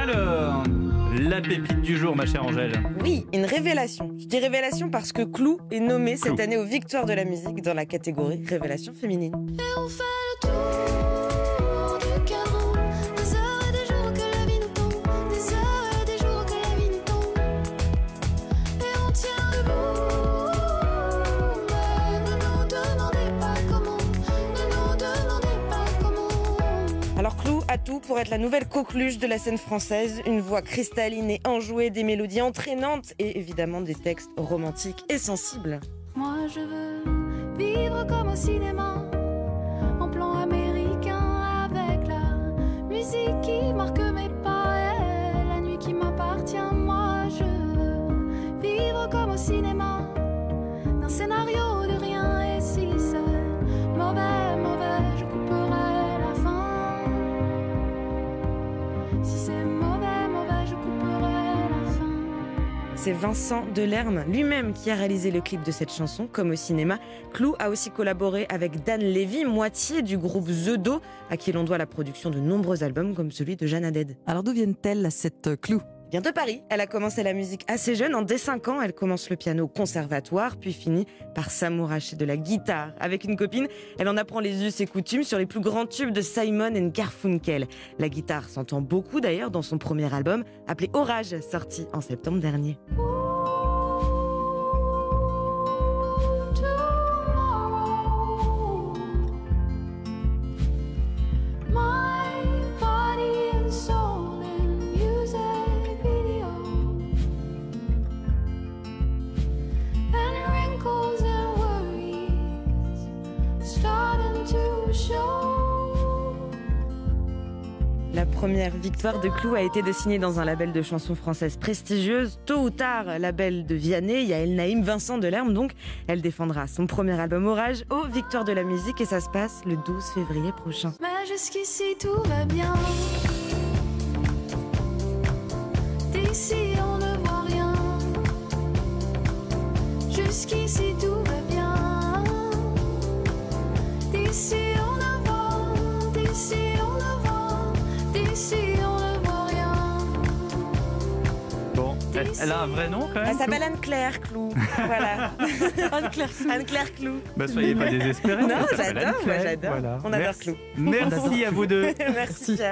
Alors, la pépite du jour, ma chère Angèle. Oui, une révélation. Je dis révélation parce que Clou est nommé cette année aux Victoires de la musique dans la catégorie Révélation féminine. Et on fait le tour a tout pour être la nouvelle coqueluche de la scène française, une voix cristalline et enjouée, des mélodies entraînantes et évidemment des textes romantiques et sensibles. Moi je veux vivre comme au cinéma, C'est Vincent Delerme lui-même qui a réalisé le clip de cette chanson, comme au cinéma. Clou a aussi collaboré avec Dan Levy, moitié du groupe The Do, à qui l'on doit la production de nombreux albums comme celui de Jeanne Haddad. Alors d'où viennent-elles cette euh, clou? Vient de Paris, elle a commencé la musique assez jeune, en dès 5 ans, elle commence le piano au conservatoire, puis finit par s'amouracher de la guitare. Avec une copine, elle en apprend les us et coutumes sur les plus grands tubes de Simon and Garfunkel. La guitare s'entend beaucoup d'ailleurs dans son premier album, appelé Orage, sorti en septembre dernier. La première victoire de Clou a été de signer dans un label de chansons françaises prestigieuses. Tôt ou tard, label de Vianney, Yael Naïm, Vincent Delerme. Donc, elle défendra son premier album Orage aux Victoires de la musique et ça se passe le 12 février prochain. Mais jusqu'ici tout va bien. D'ici on ne voit rien. Jusqu'ici Bon, elle, elle a un vrai nom quand même Elle s'appelle Anne-Claire Clou. Voilà. Anne-Claire Anne-Claire Clou. Bah, soyez pas désespérés. Non, j'adore, j'adore. voilà. On adore Merci. Clou. Merci à vous deux. Merci Pierre.